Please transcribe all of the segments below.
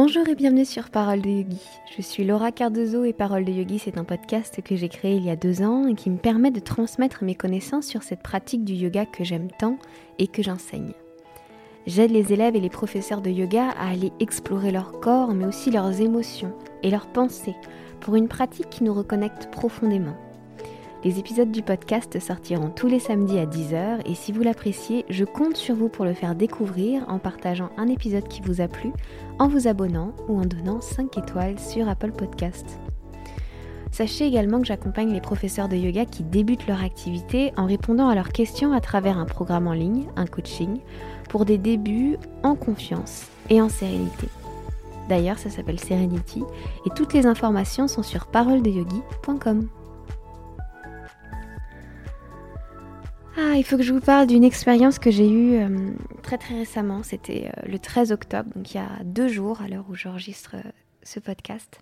Bonjour et bienvenue sur Parole de Yogi. Je suis Laura Cardozo et Parole de Yogi, c'est un podcast que j'ai créé il y a deux ans et qui me permet de transmettre mes connaissances sur cette pratique du yoga que j'aime tant et que j'enseigne. J'aide les élèves et les professeurs de yoga à aller explorer leur corps, mais aussi leurs émotions et leurs pensées pour une pratique qui nous reconnecte profondément. Les épisodes du podcast sortiront tous les samedis à 10h et si vous l'appréciez, je compte sur vous pour le faire découvrir en partageant un épisode qui vous a plu, en vous abonnant ou en donnant 5 étoiles sur Apple Podcast. Sachez également que j'accompagne les professeurs de yoga qui débutent leur activité en répondant à leurs questions à travers un programme en ligne, un coaching, pour des débuts en confiance et en sérénité. D'ailleurs, ça s'appelle Serenity et toutes les informations sont sur paroledeyogi.com. Ah, il faut que je vous parle d'une expérience que j'ai eue euh, très très récemment. C'était euh, le 13 octobre, donc il y a deux jours à l'heure où j'enregistre euh, ce podcast.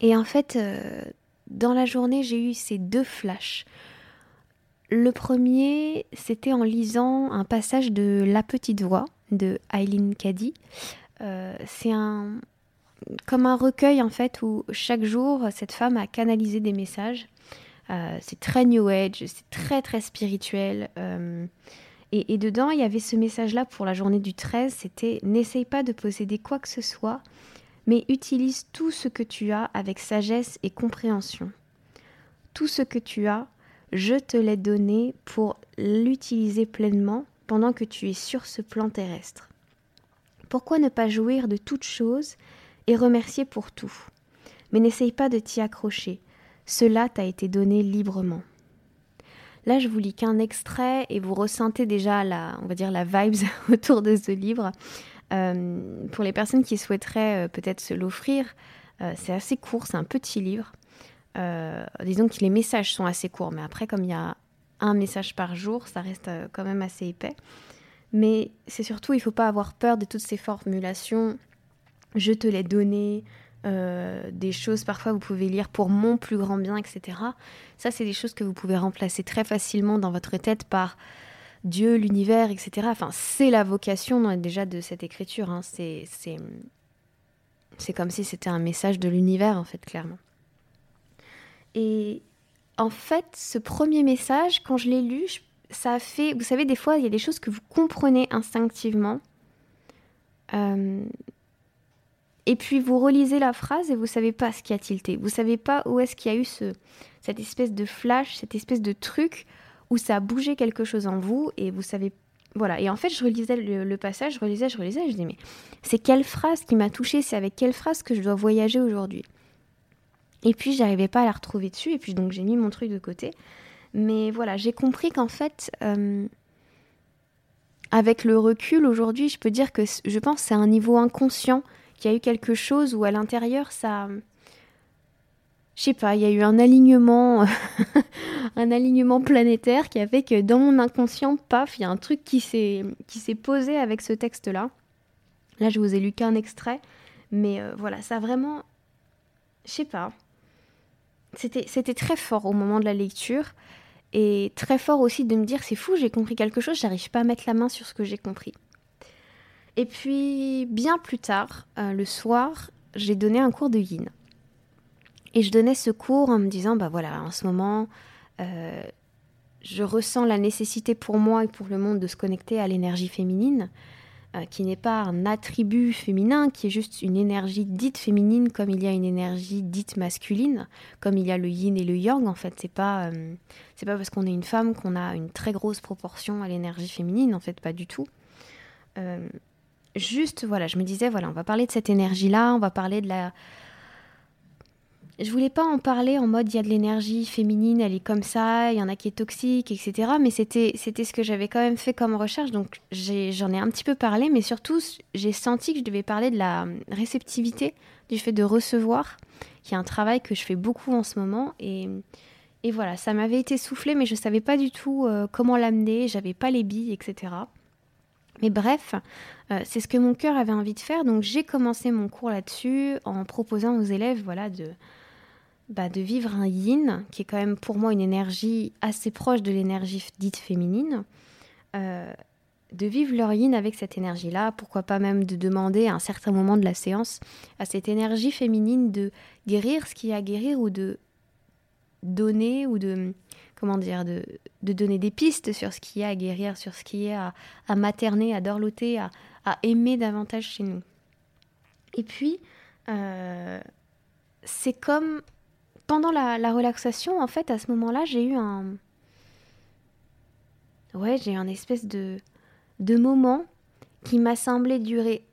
Et en fait, dans la journée, j'ai eu ces deux flashs. Le premier, c'était en lisant un passage de La Petite Voix de Eileen Cady. C'est un comme un recueil en fait où chaque jour cette femme a canalisé des messages euh, c'est très New Age, c'est très très spirituel. Euh, et, dedans, il y avait ce message-là pour la journée du 13, c'était n'essaye pas de posséder quoi que ce soit, mais utilise tout ce que tu as avec sagesse et compréhension. Tout ce que tu as, je te l'ai donné pour l'utiliser pleinement pendant que tu es sur ce plan terrestre. Pourquoi ne pas jouir de toute chose et remercier pour tout? Mais n'essaye pas de t'y accrocher. Cela t'a été donné librement. Là, je vous lis qu'un extrait et vous ressentez déjà la, on va dire, la vibes autour de ce livre. Euh, pour les personnes qui souhaiteraient euh, peut-être se l'offrir, euh, c'est assez court, c'est un petit livre. disons que les messages sont assez courts, mais après, comme il y a un message par jour, ça reste quand même assez épais. Mais c'est surtout, il ne faut pas avoir peur de toutes ces formulations. Je te l'ai donné, euh, des choses, parfois vous pouvez lire pour mon plus grand bien, etc. Ça, c'est des choses que vous pouvez remplacer très facilement dans votre tête par Dieu, l'univers, etc. Enfin, c'est la vocation déjà de cette écriture. Hein. C'est, comme si c'était un message de l'univers, en fait, clairement. Et en fait, ce premier message, quand je l'ai lu, ça a fait. Vous savez, des fois, il y a des choses que vous comprenez instinctivement. Euh, et puis vous relisez la phrase et vous savez pas ce qui a tilté. Vous savez pas où est-ce qu'il y a eu ce, cette espèce de flash, cette espèce de truc où ça a bougé quelque chose en vous et vous savez voilà. Et en fait, je relisais le, passage, je relisais, je relisais, je dis mais c'est quelle phrase qui m'a touchée C'est avec quelle phrase que je dois voyager aujourd'hui? Et puis j'arrivais pas à la retrouver dessus et puis donc j'ai mis mon truc de côté. Mais voilà, j'ai compris qu'en fait, euh, avec le recul aujourd'hui, je peux dire que je pense c'est un niveau inconscient qu'il y a eu quelque chose où à l'intérieur, ça. Je sais pas, il y a eu un alignement, un alignement planétaire qui a fait que dans mon inconscient, paf, il y a un truc qui s'est, posé avec ce texte-là. Là, je vous ai lu qu'un extrait, mais euh, voilà, ça vraiment. Je sais pas. C'était très fort au moment de la lecture. Et très fort aussi de me dire c'est fou, j'ai compris quelque chose, j'arrive pas à mettre la main sur ce que j'ai compris. Et puis, bien plus tard, euh, le soir, j'ai donné un cours de yin. Et je donnais ce cours en me disant, bah voilà, en ce moment, euh, je ressens la nécessité pour moi et pour le monde de se connecter à l'énergie féminine, euh, qui n'est pas un attribut féminin, qui est juste une énergie dite féminine, comme il y a une énergie dite masculine, comme il y a le yin et le yang. En fait, c'est pas, pas parce qu'on est une femme qu'on a une très grosse proportion à l'énergie féminine. En fait, pas du tout juste, voilà, je me disais, voilà, on va parler de cette énergie-là, on va parler de la... Je voulais pas en parler en mode il y a de l'énergie féminine, elle est comme ça, il y en a qui est toxique, etc. Mais c'était c'était ce que j'avais quand même fait comme recherche, donc j'en ai, un petit peu parlé, mais surtout j'ai senti que je devais parler de la réceptivité, du fait de recevoir, qui est un travail que je fais beaucoup en ce moment. Et, et voilà, ça m'avait été soufflé, mais je savais pas du tout euh, comment l'amener, j'avais pas les billes, etc. Mais bref, euh, c'est ce que mon cœur avait envie de faire, donc j'ai commencé mon cours là-dessus en proposant aux élèves voilà, de, bah, de vivre un yin, qui est quand même pour moi une énergie assez proche de l'énergie dite féminine. Euh, de vivre leur yin avec cette énergie-là, pourquoi pas même de demander à un certain moment de la séance à cette énergie féminine de guérir ce qu'il y a à guérir ou de donner ou de comment dire de, donner des pistes sur ce qu'il y a à guérir, sur ce qu'il y a à, materner, à dorloter, à, aimer davantage chez nous. Et puis euh, c'est comme pendant la, la, relaxation, en fait, à ce moment-là, j'ai eu un ouais, j'ai eu un espèce de de moments qui m'a semblé durer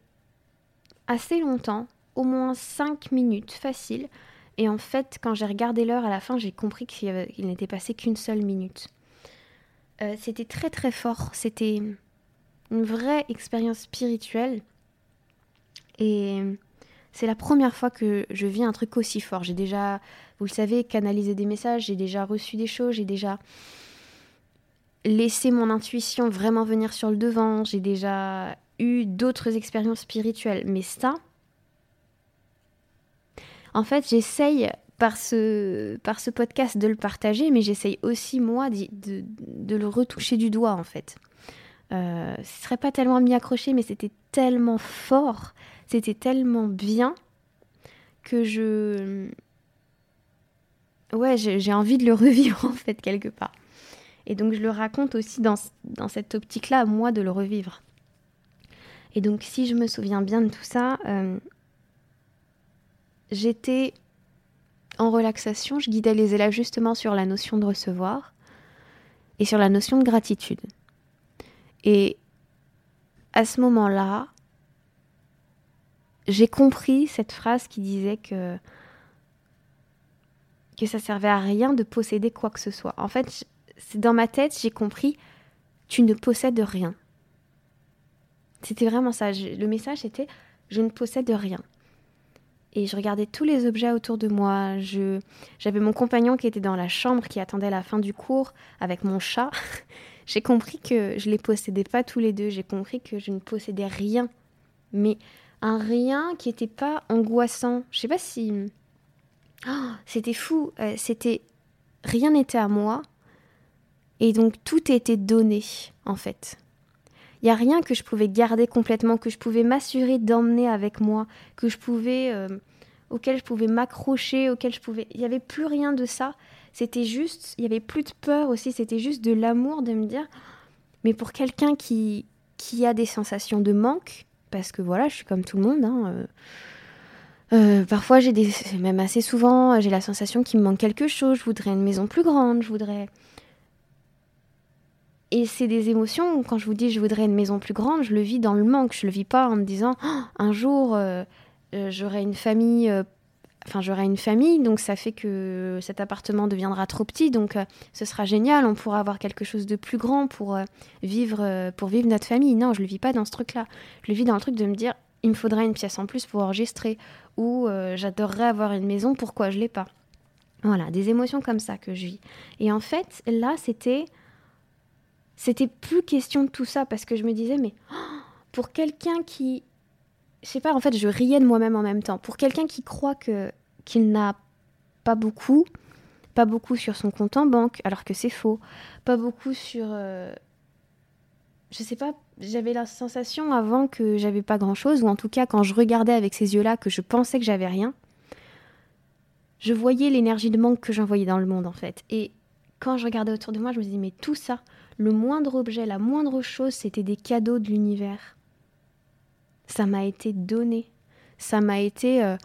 assez longtemps, au moins 5 minutes facile. Et en fait, quand j'ai regardé l'heure à la fin, j'ai compris qu'il n'était passé qu'une seule minute. Euh, c'était très très fort, c'était une vraie expérience spirituelle. Et c'est la première fois que je vis un truc aussi fort. J'ai déjà, vous le savez, canalisé des messages, j'ai déjà reçu des choses, j'ai déjà laisser mon intuition vraiment venir sur le devant. J'ai déjà eu d'autres expériences spirituelles. Mais ça, en fait, j'essaye par ce, par ce podcast de le partager, mais j'essaye aussi, moi, de, de, le retoucher du doigt, en fait. Euh, ce serait pas tellement m'y accrocher, mais c'était tellement fort, c'était tellement bien que je... Ouais, j'ai envie de le revivre, en fait, quelque part. Et donc je le raconte aussi dans, cette optique-là, moi, de le revivre. Et donc si je me souviens bien de tout ça, euh, j'étais en relaxation, je guidais les élèves justement sur la notion de recevoir et sur la notion de gratitude. Et à ce moment-là, j'ai compris cette phrase qui disait que que ça servait à rien de posséder quoi que ce soit. En fait, c'est dans ma tête, j'ai compris, tu ne possèdes rien. C'était vraiment ça. le message était, je ne possède rien. Et je regardais tous les objets autour de moi. Je, j'avais mon compagnon qui était dans la chambre, qui attendait la fin du cours avec mon chat. j'ai compris que je les possédais pas tous les deux. J'ai compris que je ne possédais rien. Mais un rien qui n'était pas angoissant. Je sais pas si. Oh, c'était fou. Euh, c'était rien n'était à moi. Et donc tout était donné, en fait. Il n'y a rien que je pouvais garder complètement, que je pouvais m'assurer d'emmener avec moi, que je pouvais, euh, auquel je pouvais m'accrocher, auquel je pouvais. Il n'y avait plus rien de ça. C'était juste, il n'y avait plus de peur aussi, c'était juste de l'amour de me dire, mais pour quelqu'un qui, qui a des sensations de manque, parce que voilà, je suis comme tout le monde, hein, euh, euh, parfois j'ai des, même assez souvent, j'ai la sensation qu'il me manque quelque chose, je voudrais une maison plus grande, je voudrais et c'est des émotions où, quand je vous dis je voudrais une maison plus grande, je le vis dans le manque. Je le vis pas en me disant oh, un jour euh, euh, j'aurai une famille, euh, enfin j'aurai une famille, donc ça fait que cet appartement deviendra trop petit, donc ce sera génial, on pourra avoir quelque chose de plus grand pour vivre, pour vivre notre famille. Non, je le vis pas dans ce truc-là. Je le vis dans le truc de me dire il me faudra une pièce en plus pour enregistrer, ou j'adorerais avoir une maison, pourquoi je l'ai pas. Voilà, des émotions comme ça que je vis. Et en fait, là, c'était c'était plus question de tout ça parce que je me disais, mais pour quelqu'un qui. Je sais pas, en fait, je riais de moi-même en même temps. Pour quelqu'un qui croit que qu'il n'a pas beaucoup, pas beaucoup sur son compte en banque, alors que c'est faux, pas beaucoup sur. Euh, je sais pas, j'avais la sensation avant que j'avais pas grand chose, ou en tout cas quand je regardais avec ces yeux-là que je pensais que j'avais rien, je voyais l'énergie de manque que j'envoyais dans le monde en fait. Et quand je regardais autour de moi, je me disais, mais tout ça, le moindre objet, la moindre chose, c'était des cadeaux de l'univers. Ça m'a été donné. Ça m'a été. Euh,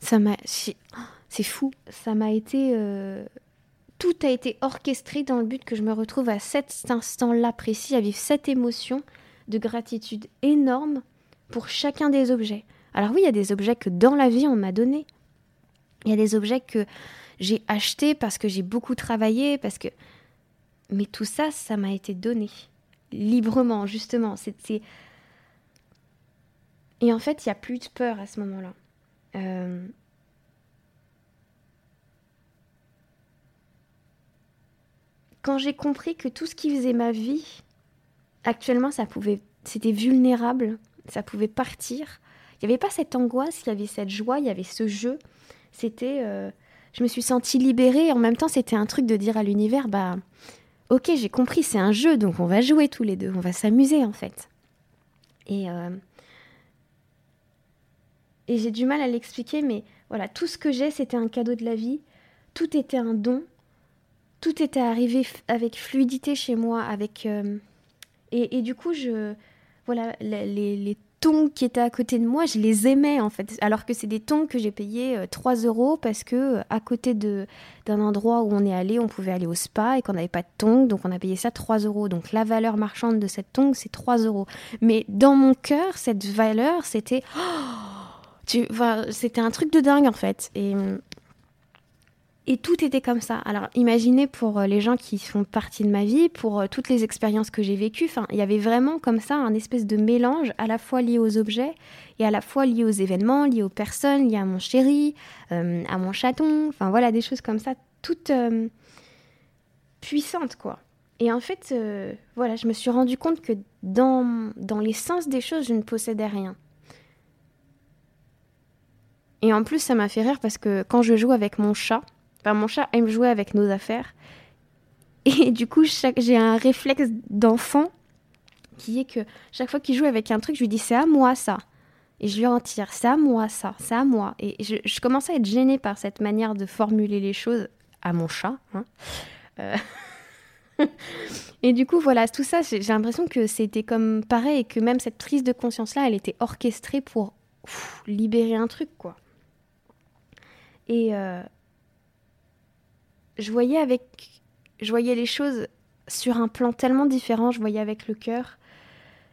ça m'a. C'est fou. Ça m'a été. Euh, tout a été orchestré dans le but que je me retrouve à cet instant-là précis, à vivre cette émotion de gratitude énorme pour chacun des objets. Alors oui, il y a des objets que dans la vie on m'a donné. Il y a des objets que j'ai achetés parce que j'ai beaucoup travaillé, parce que mais tout ça, ça m'a été donné librement, justement. Et en fait, il n'y a plus de peur à ce moment-là. Euh, quand j'ai compris que tout ce qui faisait ma vie, actuellement, ça pouvait, c'était vulnérable, ça pouvait partir. Il n'y avait pas cette angoisse, il y avait cette joie, il y avait ce jeu. C'était, euh, je me suis sentie libérée. En même temps, c'était un truc de dire à l'univers, bah, ok, j'ai compris, c'est un jeu, donc on va jouer tous les deux, on va s'amuser en fait. Et, euh, et j'ai du mal à l'expliquer, mais voilà, tout ce que j'ai, c'était un cadeau de la vie, tout était un don, tout était arrivé avec fluidité chez moi, avec... Euh, et, et, du coup, je... Voilà, les, les qui étaient à côté de moi, je les aimais en fait. Alors que c'est des tongs que j'ai payés 3 euh, euros parce que euh, à côté de, d'un endroit où on est allé, on pouvait aller au spa et qu'on n'avait pas de tongs, donc on a payé ça 3 euros. Donc la valeur marchande de cette tongue, c'est 3 euros. Mais dans mon cœur, cette valeur, c'était. tu, c'était un truc de dingue en fait. Et et tout était comme ça. Alors imaginez pour euh, les gens qui font partie de ma vie, pour euh, toutes les expériences que j'ai vécues, il y avait vraiment comme ça un espèce de mélange à la fois lié aux objets et à la fois lié aux événements, lié aux personnes, lié à mon chéri, euh, à mon chaton, enfin voilà, des choses comme ça, toutes puissantes quoi. Et en fait, voilà, je me suis rendu compte que dans, dans l'essence des choses, je ne possédais rien. Et en plus, ça m'a fait rire parce que quand je joue avec mon chat, mon chat aime jouer avec nos affaires. Et du coup, j'ai un réflexe d'enfant qui est que chaque fois qu'il joue avec un truc, je lui dis c'est à moi ça. Et je lui en tire, c'est à moi ça, c'est à moi. Et je, je, commence à être gênée par cette manière de formuler les choses à mon chat. Hein. Euh, et du coup, voilà, tout ça, j'ai l'impression que c'était comme pareil, et que même cette prise de conscience-là, elle était orchestrée pour libérer un truc, quoi. Et, euh, je voyais avec je voyais les choses sur un plan tellement différent, je voyais avec le cœur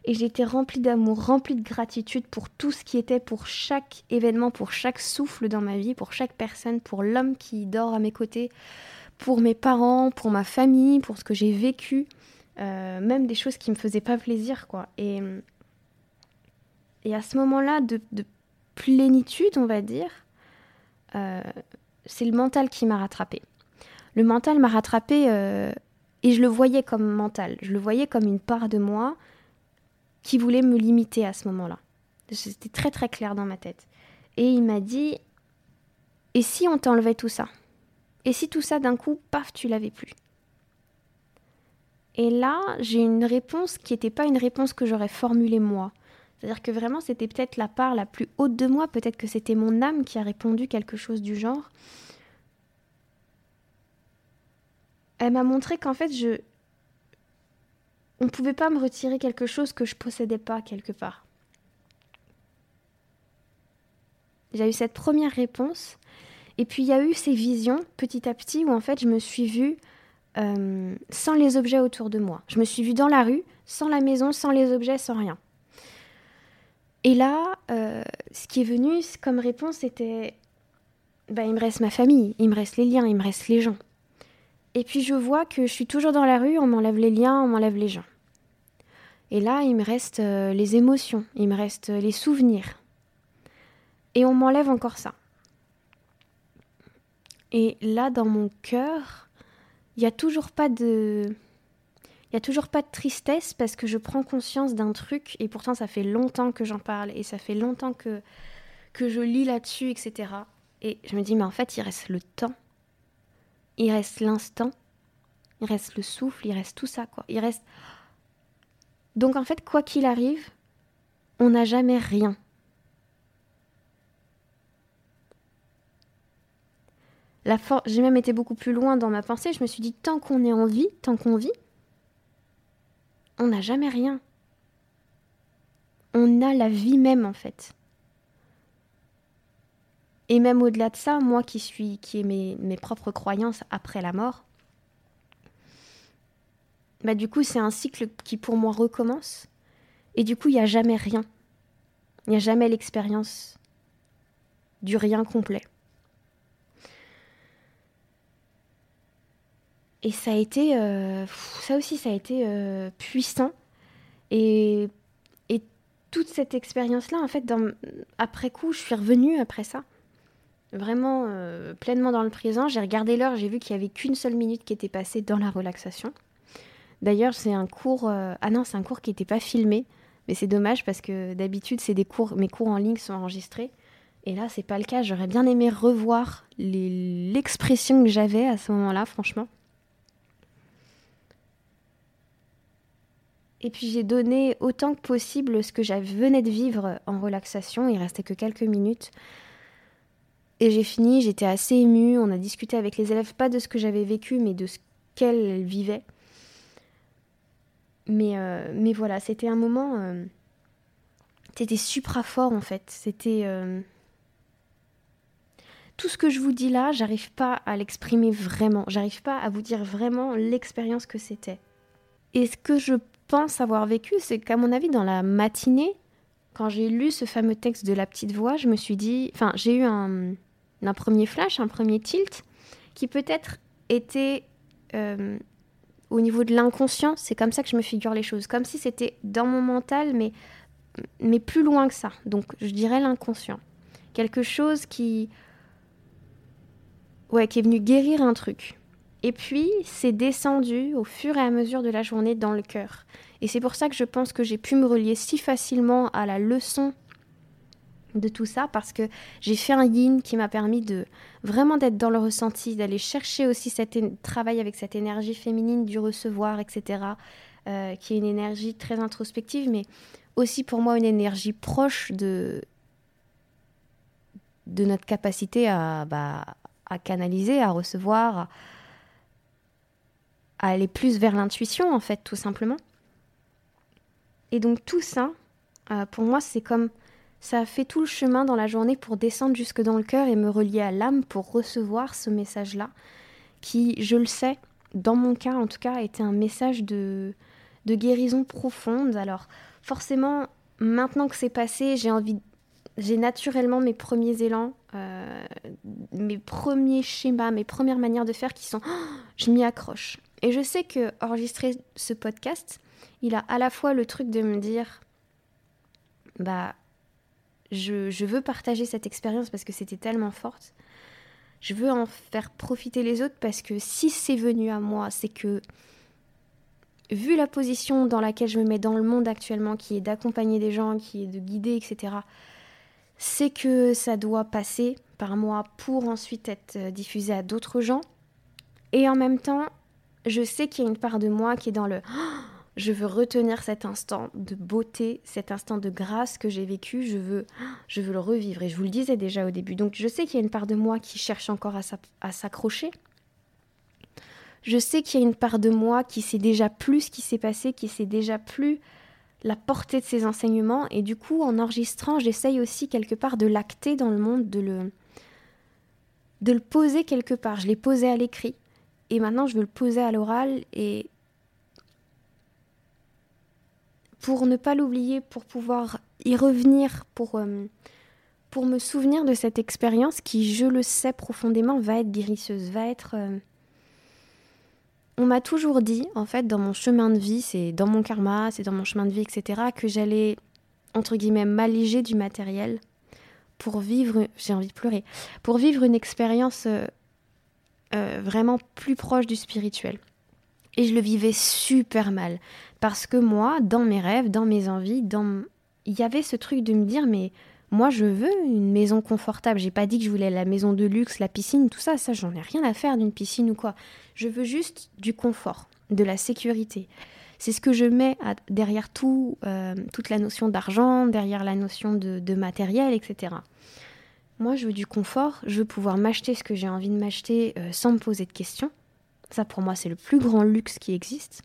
et j'étais remplie d'amour, remplie de gratitude pour tout ce qui était pour chaque événement, pour chaque souffle dans ma vie, pour chaque personne, pour l'homme qui dort à mes côtés, pour mes parents, pour ma famille, pour ce que j'ai vécu, euh, même des choses qui me faisaient pas plaisir, quoi. Et, et à ce moment-là de, plénitude, on va dire, euh, c'est le mental qui m'a rattrapée le mental m'a rattrapé euh, et je le voyais comme mental. Je le voyais comme une part de moi qui voulait me limiter à ce moment-là. C'était très très clair dans ma tête. Et il m'a dit Et si on t'enlevait tout ça? Et si tout ça d'un coup, paf, tu l'avais plus? Et là, j'ai une réponse qui n'était pas une réponse que j'aurais formulée moi. C'est-à-dire que vraiment, c'était peut-être la part la plus haute de moi, peut-être que c'était mon âme qui a répondu quelque chose du genre. Elle m'a montré qu'en fait, je. On ne pouvait pas me retirer quelque chose que je possédais pas quelque part. J'ai eu cette première réponse. Et puis il y a eu ces visions petit à petit où en fait je me suis vue euh, sans les objets autour de moi. Je me suis vue dans la rue, sans la maison, sans les objets, sans rien. Et là, euh, ce qui est venu comme réponse, c'était bah, il me reste ma famille, il me reste les liens, il me reste les gens. Et puis je vois que je suis toujours dans la rue, on m'enlève les liens, on m'enlève les gens. Et là, il me reste euh, les émotions, il me reste euh, les souvenirs. Et on m'enlève encore ça. Et là, dans mon cœur, il n'y a toujours pas de... Il a toujours pas de tristesse parce que je prends conscience d'un truc et pourtant ça fait longtemps que j'en parle et ça fait longtemps que, que je lis là-dessus, etc. Et je me dis, mais en fait, il reste le temps il reste l'instant, il reste le souffle, il reste tout ça, quoi. Il reste. Donc en fait, quoi qu'il arrive, on n'a jamais rien. La J'ai même été beaucoup plus loin dans ma pensée. Je me suis dit, tant qu'on est en vie, tant qu'on vit, on n'a jamais rien. On a la vie même, en fait. Et même au-delà de ça, moi qui suis, qui ai mes, propres croyances après la mort, bah du coup c'est un cycle qui pour moi recommence. Et du coup il n'y a jamais rien. Il n'y a jamais l'expérience du rien complet. Et ça a été, euh, ça aussi, ça a été euh, puissant. Et, et, toute cette expérience-là, en fait, après coup, je suis revenue après ça vraiment euh, pleinement dans le présent. J'ai regardé l'heure, j'ai vu qu'il n'y avait qu'une seule minute qui était passée dans la relaxation. D'ailleurs, c'est un cours. Euh, ah non, c'est un cours qui n'était pas filmé, mais c'est dommage parce que d'habitude, c'est cours. Mes cours en ligne sont enregistrés. Et là, c'est pas le cas. J'aurais bien aimé revoir l'expression que j'avais à ce moment-là, franchement. Et puis j'ai donné autant que possible ce que j'avais venais de vivre en relaxation. Il restait que quelques minutes. Et j'ai fini, j'étais assez émue. On a discuté avec les élèves, pas de ce que j'avais vécu, mais de ce qu'elles vivaient. Mais, euh, mais voilà, c'était un moment. Euh, c'était supra fort en fait. C'était. Euh, tout ce que je vous dis là, j'arrive pas à l'exprimer vraiment. J'arrive pas à vous dire vraiment l'expérience que c'était. Et ce que je pense avoir vécu, c'est qu'à mon avis, dans la matinée, quand j'ai lu ce fameux texte de la petite voix, je me suis dit. Enfin, j'ai eu un, un, premier flash, un premier tilt, qui peut-être était au niveau de l'inconscient, c'est comme ça que je me figure les choses, comme si c'était dans mon mental, mais, mais plus loin que ça. Donc je dirais l'inconscient. Quelque chose qui, ouais, qui est venu guérir un truc. Et puis c'est descendu au fur et à mesure de la journée dans le cœur. Et c'est pour ça que je pense que j'ai pu me relier si facilement à la leçon de tout ça parce que j'ai fait un yin qui m'a permis de vraiment d'être dans le ressenti, d'aller chercher aussi cet travail avec cette énergie féminine du recevoir, etc., euh, qui est une énergie très introspective, mais aussi pour moi une énergie proche de, de notre capacité à, bah, à canaliser, à recevoir, à, aller plus vers l'intuition, en fait, tout simplement. Et donc tout ça, euh, pour moi, c'est comme ça a fait tout le chemin dans la journée pour descendre jusque dans le cœur et me relier à l'âme pour recevoir ce message-là, qui, je le sais, dans mon cas en tout cas, était un message de, de guérison profonde. Alors forcément, maintenant que c'est passé, j'ai envie, j'ai naturellement mes premiers élans, euh, mes premiers schémas, mes premières manières de faire qui sont, je m'y accroche. Et je sais que enregistrer ce podcast, il a à la fois le truc de me dire, bah je, veux partager cette expérience parce que c'était tellement forte. Je veux en faire profiter les autres parce que si c'est venu à moi, c'est que vu la position dans laquelle je me mets dans le monde actuellement, qui est d'accompagner des gens, qui est de guider, etc., c'est que ça doit passer par moi pour ensuite être euh, diffusé à d'autres gens. Et en même temps, je sais qu'il y a une part de moi qui est dans le je veux retenir cet instant de beauté, cet instant de grâce que j'ai vécu. Je veux, je veux le revivre. Et je vous le disais déjà au début. Donc je sais qu'il y a une part de moi qui cherche encore à s'accrocher. Je sais qu'il y a une part de moi qui sait déjà plus ce qui s'est passé, qui sait déjà plus la portée de ces enseignements. Et du coup, en enregistrant, j'essaye aussi quelque part de l'acter dans le monde, de le, de le poser quelque part. Je l'ai posé à l'écrit. Et maintenant, je veux le poser à l'oral et pour ne pas l'oublier, pour pouvoir y revenir, pour, euh, pour me souvenir de cette expérience qui, je le sais profondément, va être guérisseuse, va être... Euh, on m'a toujours dit, en fait, dans mon chemin de vie, c'est dans mon karma, c'est dans mon chemin de vie, etc., que j'allais, entre guillemets, m'alléger du matériel pour vivre, j'ai envie de pleurer, pour vivre une expérience euh, vraiment plus proche du spirituel. Et je le vivais super mal. Parce que moi, dans mes rêves, dans mes envies, dans... il y avait ce truc de me dire, mais moi, je veux une maison confortable. J'ai pas dit que je voulais la maison de luxe, la piscine, tout ça. Ça, j'en ai rien à faire d'une piscine ou quoi. Je veux juste du confort, de la sécurité. C'est ce que je mets derrière tout, euh, toute la notion d'argent, derrière la notion de, matériel, etc. Moi, je veux du confort. Je veux pouvoir m'acheter ce que j'ai envie de m'acheter euh, sans me poser de questions. Ça, pour moi, c'est le plus grand luxe qui existe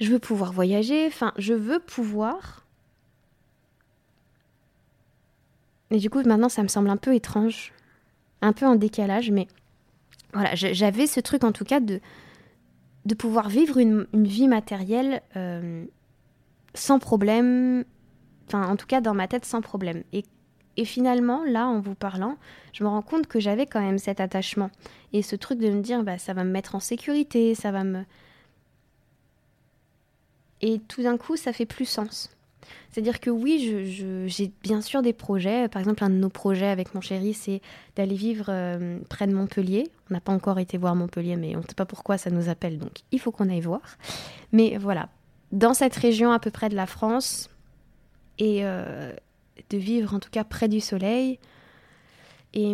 je veux pouvoir voyager, enfin, je veux pouvoir. Et du coup, maintenant, ça me semble un peu étrange, un peu en décalage, mais voilà, j'avais ce truc en tout cas de, de pouvoir vivre une, vie matérielle euh, sans problème, enfin, en tout cas, dans ma tête, sans problème. Et finalement, là, en vous parlant, je me rends compte que j'avais quand même cet attachement. Et ce truc de me dire, bah, ça va me mettre en sécurité, ça va me et tout d'un coup, ça fait plus sens. C'est-à-dire que oui, j'ai bien sûr des projets. Par exemple, un de nos projets avec mon chéri, c'est d'aller vivre euh, près de Montpellier. On n'a pas encore été voir Montpellier, mais on ne sait pas pourquoi ça nous appelle, donc il faut qu'on aille voir. Mais voilà, dans cette région à peu près de la France, et euh, de vivre en tout cas près du soleil. Et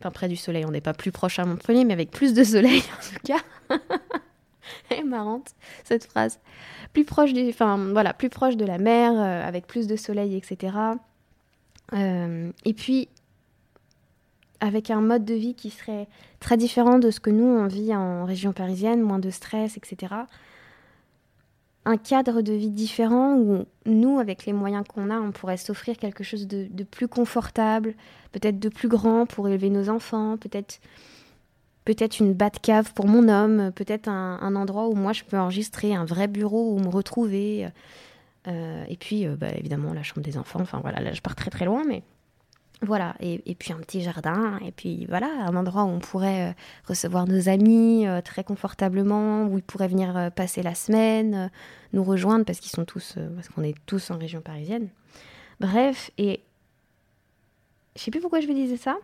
enfin, près du soleil, on n'est pas plus proche à Montpellier, mais avec plus de soleil en tout cas. Elle est marrante, cette phrase. Plus proche, des, enfin, voilà, plus proche de la mer, euh, avec plus de soleil, etc. Euh, et puis, avec un mode de vie qui serait très différent de ce que nous, on vit en région parisienne, moins de stress, etc. Un cadre de vie différent où nous, avec les moyens qu'on a, on pourrait s'offrir quelque chose de, de plus confortable, peut-être de plus grand pour élever nos enfants, peut-être peut-être une cave pour mon homme, peut-être un, endroit où moi je peux enregistrer, un vrai bureau où me retrouver. Euh, et puis, euh, bah, évidemment, la chambre des enfants. Enfin voilà, là je pars très très loin, mais voilà. Et, puis un petit jardin. Et puis voilà, un endroit où on pourrait euh, recevoir nos amis très confortablement, où ils pourraient venir passer la semaine, nous rejoindre parce qu'ils sont tous, parce qu'on est tous en région parisienne. Bref, et je sais plus pourquoi je vous disais ça.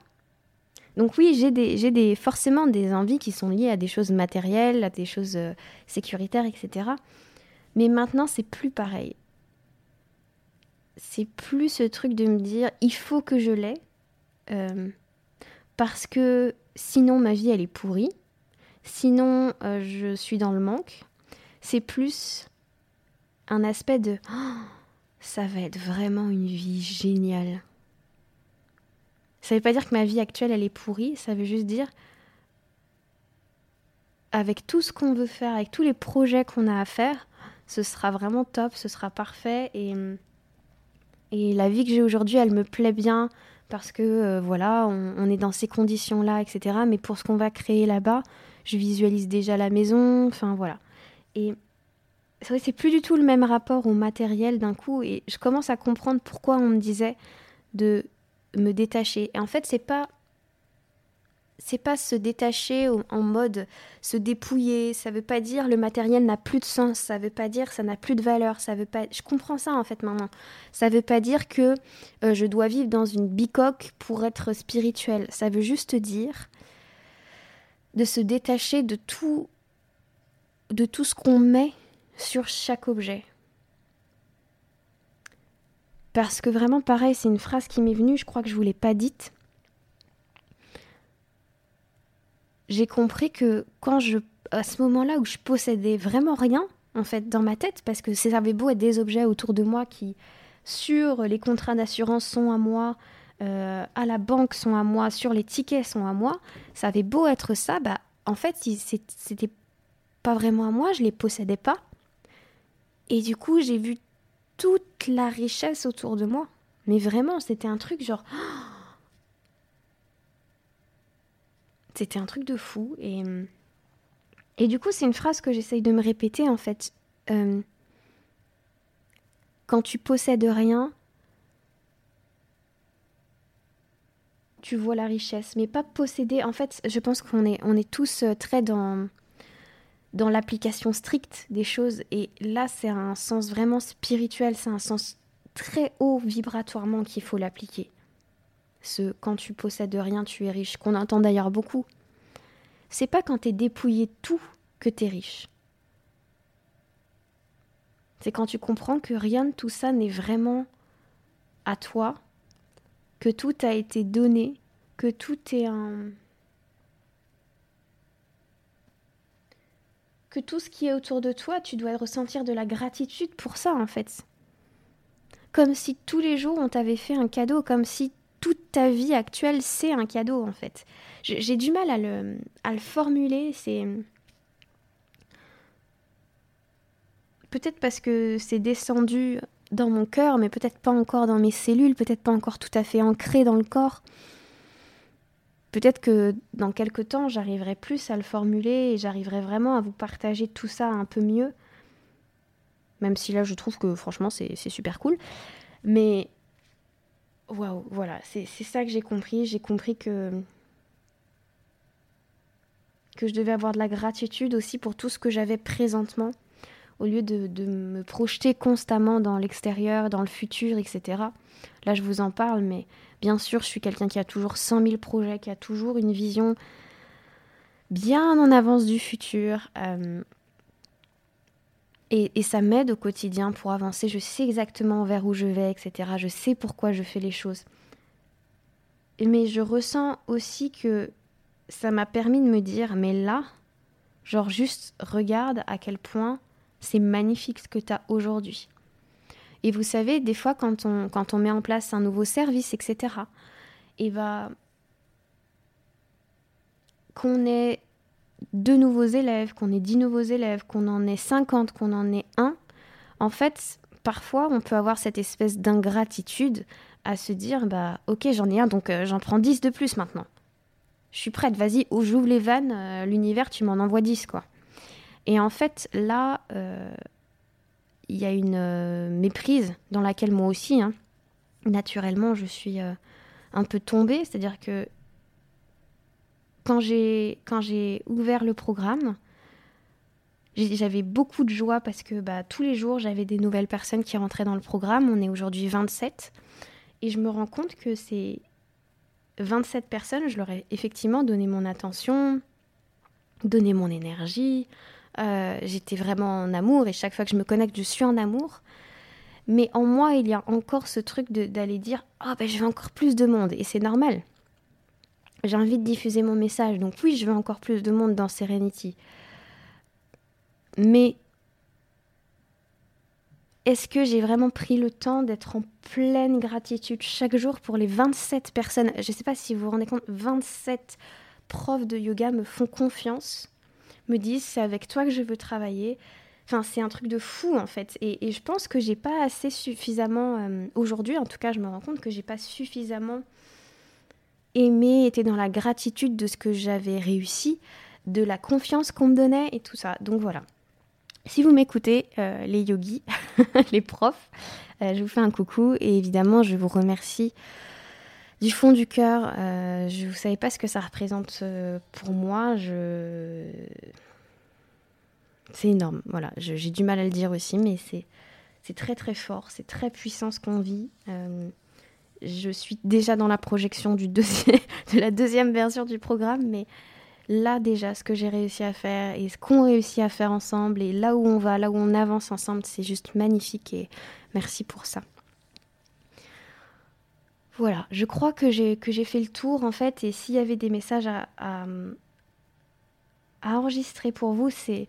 Donc oui, j'ai des, des, forcément des envies qui sont liées à des choses matérielles, à des choses euh, sécuritaires, etc. Mais maintenant, c'est plus pareil. C'est plus ce truc de me dire, il faut que je l'ai, euh, parce que sinon ma vie, elle est pourrie. Sinon, euh, je suis dans le manque. C'est plus un aspect de, oh, ça va être vraiment une vie géniale ça veut pas dire que ma vie actuelle, elle est pourrie, ça veut juste dire, avec tout ce qu'on veut faire, avec tous les projets qu'on a à faire, ce sera vraiment top, ce sera parfait. Et, et la vie que j'ai aujourd'hui, elle me plaît bien parce que euh, voilà, on, est dans ces conditions-là, etc. Mais pour ce qu'on va créer là-bas, je visualise déjà la maison, enfin voilà. Et c'est vrai, c'est plus du tout le même rapport au matériel d'un coup. Et je commence à comprendre pourquoi on me disait de me détacher. Et en fait, c'est pas c'est pas se détacher en mode se dépouiller, ça veut pas dire le matériel n'a plus de sens, ça veut pas dire ça n'a plus de valeur, ça veut pas je comprends ça en fait maintenant. Ça veut pas dire que euh, je dois vivre dans une bicoque pour être spirituel, ça veut juste dire de se détacher de tout de tout ce qu'on met sur chaque objet. Parce que vraiment, pareil, c'est une phrase qui m'est venue, je crois que je ne vous l'ai pas dite. J'ai compris que quand je, à ce moment-là où je possédais vraiment rien, en fait, dans ma tête, parce que ça avait beau être des objets autour de moi qui, sur les contrats d'assurance, sont à moi, euh, à la banque sont à moi, sur les tickets sont à moi, ça avait beau être ça, bah, en fait, c'était pas vraiment à moi, je les possédais pas. Et du coup, j'ai vu toute la richesse autour de moi. Mais vraiment, c'était un truc genre... C'était un truc de fou. Et, et du coup, c'est une phrase que j'essaye de me répéter en fait. Euh, quand tu possèdes rien, tu vois la richesse. Mais pas posséder. En fait, je pense qu'on est, on est tous euh, très dans dans l'application stricte des choses. Et là, c'est un sens vraiment spirituel, c'est un sens très haut vibratoirement qu'il faut l'appliquer. Ce quand tu possèdes rien, tu es riche, qu'on entend d'ailleurs beaucoup. C'est pas quand t'es dépouillé de tout que t'es riche. C'est quand tu comprends que rien de tout ça n'est vraiment à toi, que tout a été donné, que tout est un, que tout ce qui est autour de toi, tu dois ressentir de la gratitude pour ça en fait. Comme si tous les jours on t'avait fait un cadeau, comme si toute ta vie actuelle c'est un cadeau en fait. J'ai du mal à le, formuler, c'est... Peut-être parce que c'est descendu dans mon cœur, mais peut-être pas encore dans mes cellules, peut-être pas encore tout à fait ancré dans le corps. Peut-être que dans quelques temps, j'arriverai plus à le formuler et j'arriverai vraiment à vous partager tout ça un peu mieux. Même si là, je trouve que franchement, c'est super cool. Mais waouh, voilà, c'est ça que j'ai compris. J'ai compris que je devais avoir de la gratitude aussi pour tout ce que j'avais présentement, au lieu de, de, me projeter constamment dans l'extérieur, dans le futur, etc. Là, je vous en parle, mais Bien sûr, je suis quelqu'un qui a toujours 100 000 projets, qui a toujours une vision bien en avance du futur. Euh, et, ça m'aide au quotidien pour avancer. Je sais exactement vers où je vais, etc. Je sais pourquoi je fais les choses. Mais je ressens aussi que ça m'a permis de me dire, mais là, Genre juste regarde à quel point c'est magnifique ce que tu as aujourd'hui. Et vous savez, des fois, quand on, quand on met en place un nouveau service, etc., et va qu'on ait deux nouveaux élèves, qu'on ait dix nouveaux élèves, qu'on en ait cinquante, qu'on en ait un, en fait, parfois, on peut avoir cette espèce d'ingratitude à se dire, bah, ok, j'en ai un, donc euh, j'en prends dix de plus maintenant. Je suis prête, vas-y, j'ouvre les vannes, euh, l'univers, tu m'en envoies dix, quoi. Et en fait, là, euh, il y a une méprise dans laquelle moi aussi, hein, naturellement, je suis un peu tombée. C'est-à-dire que quand j'ai, quand j'ai ouvert le programme, j'avais beaucoup de joie parce que bah, tous les jours, j'avais des nouvelles personnes qui rentraient dans le programme. On est aujourd'hui 27. Et je me rends compte que ces 27 personnes, je leur ai effectivement donné mon attention, donné mon énergie. Euh, j'étais vraiment en amour et chaque fois que je me connecte, je suis en amour. Mais en moi, il y a encore ce truc d'aller dire Ah, oh, ben, je veux encore plus de monde. Et c'est normal. J'ai envie de diffuser mon message. Donc, oui, je veux encore plus de monde dans Serenity. Mais est-ce que j'ai vraiment pris le temps d'être en pleine gratitude chaque jour pour les 27 personnes? Je ne sais pas si vous vous rendez compte, 27 profs de yoga me font confiance, me disent c'est avec toi que je veux travailler. Enfin, c'est un truc de fou en fait. Et, je pense que j'ai pas assez suffisamment, euh, aujourd'hui en tout cas, je me rends compte que j'ai pas suffisamment aimé, été dans la gratitude de ce que j'avais réussi, de la confiance qu'on me donnait et tout ça. Donc voilà. Si vous m'écoutez, euh, les yogis, les profs, euh, je vous fais un coucou et évidemment, je vous remercie du fond du cœur. je ne savais pas ce que ça représente pour moi. Je c'est énorme. Voilà, j'ai du mal à le dire aussi, mais c'est très très fort, c'est très puissant ce qu'on vit. Je suis déjà dans la projection de la deuxième version du programme, mais là déjà, ce que j'ai réussi à faire et ce qu'on réussit à faire ensemble et là où on va, là où on avance ensemble, c'est juste magnifique et merci pour ça. Voilà, je crois que j'ai fait le tour en fait et s'il y avait des messages à enregistrer pour vous, c'est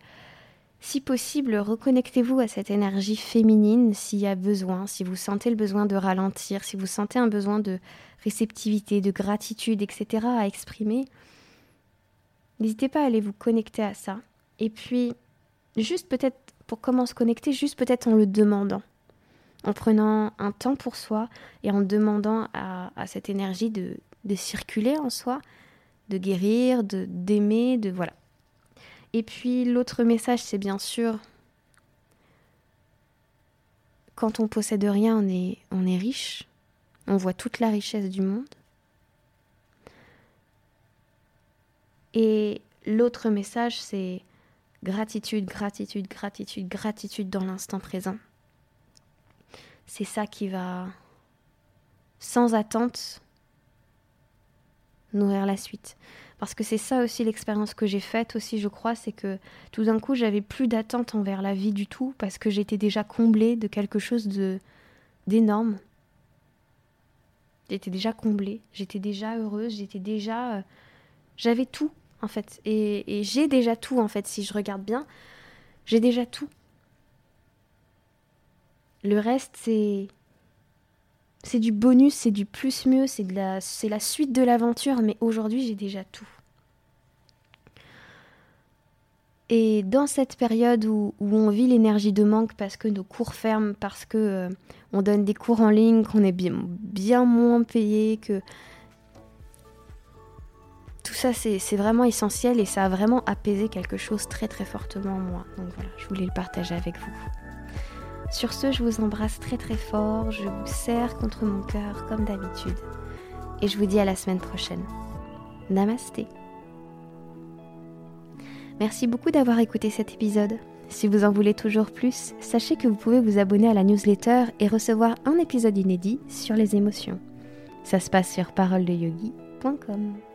si possible, reconnectez-vous à cette énergie féminine s'il y a besoin, si vous sentez le besoin de ralentir, si vous sentez un besoin de réceptivité, de gratitude, etc. à exprimer. N'hésitez pas à aller vous connecter à ça. Et puis, juste peut-être, pour comment se connecter, juste peut-être en le demandant. En prenant un temps pour soi et en demandant à, cette énergie de, de circuler en soi, de guérir, de d'aimer, de voilà. Et puis l'autre message, c'est bien sûr, quand on possède rien, on est, on est riche, on voit toute la richesse du monde. Et l'autre message, c'est gratitude, gratitude, gratitude, gratitude dans l'instant présent. C'est ça qui va, sans attente, nourrir la suite. Parce que c'est ça aussi l'expérience que j'ai faite aussi, je crois, c'est que tout d'un coup, j'avais plus d'attente envers la vie du tout parce que j'étais déjà comblée de quelque chose de d'énorme. J'étais déjà comblée, j'étais déjà heureuse, j'étais déjà euh, j'avais tout en fait et, et j'ai déjà tout en fait si je regarde bien, j'ai déjà tout. Le reste c'est c'est du bonus, c'est du plus mieux, c'est la, suite de l'aventure, mais aujourd'hui j'ai déjà tout. Et dans cette période où, on vit l'énergie de manque parce que nos cours ferment, parce que euh, on donne des cours en ligne, qu'on est bien, moins payé, que tout ça c'est vraiment essentiel et ça a vraiment apaisé quelque chose très très fortement en moi. Donc voilà, je voulais le partager avec vous. Sur ce, je vous embrasse très très fort, je vous serre contre mon cœur comme d'habitude. Et je vous dis à la semaine prochaine. Namasté. Merci beaucoup d'avoir écouté cet épisode. Si vous en voulez toujours plus, sachez que vous pouvez vous abonner à la newsletter et recevoir un épisode inédit sur les émotions. Ça se passe sur paroledeyogi.com.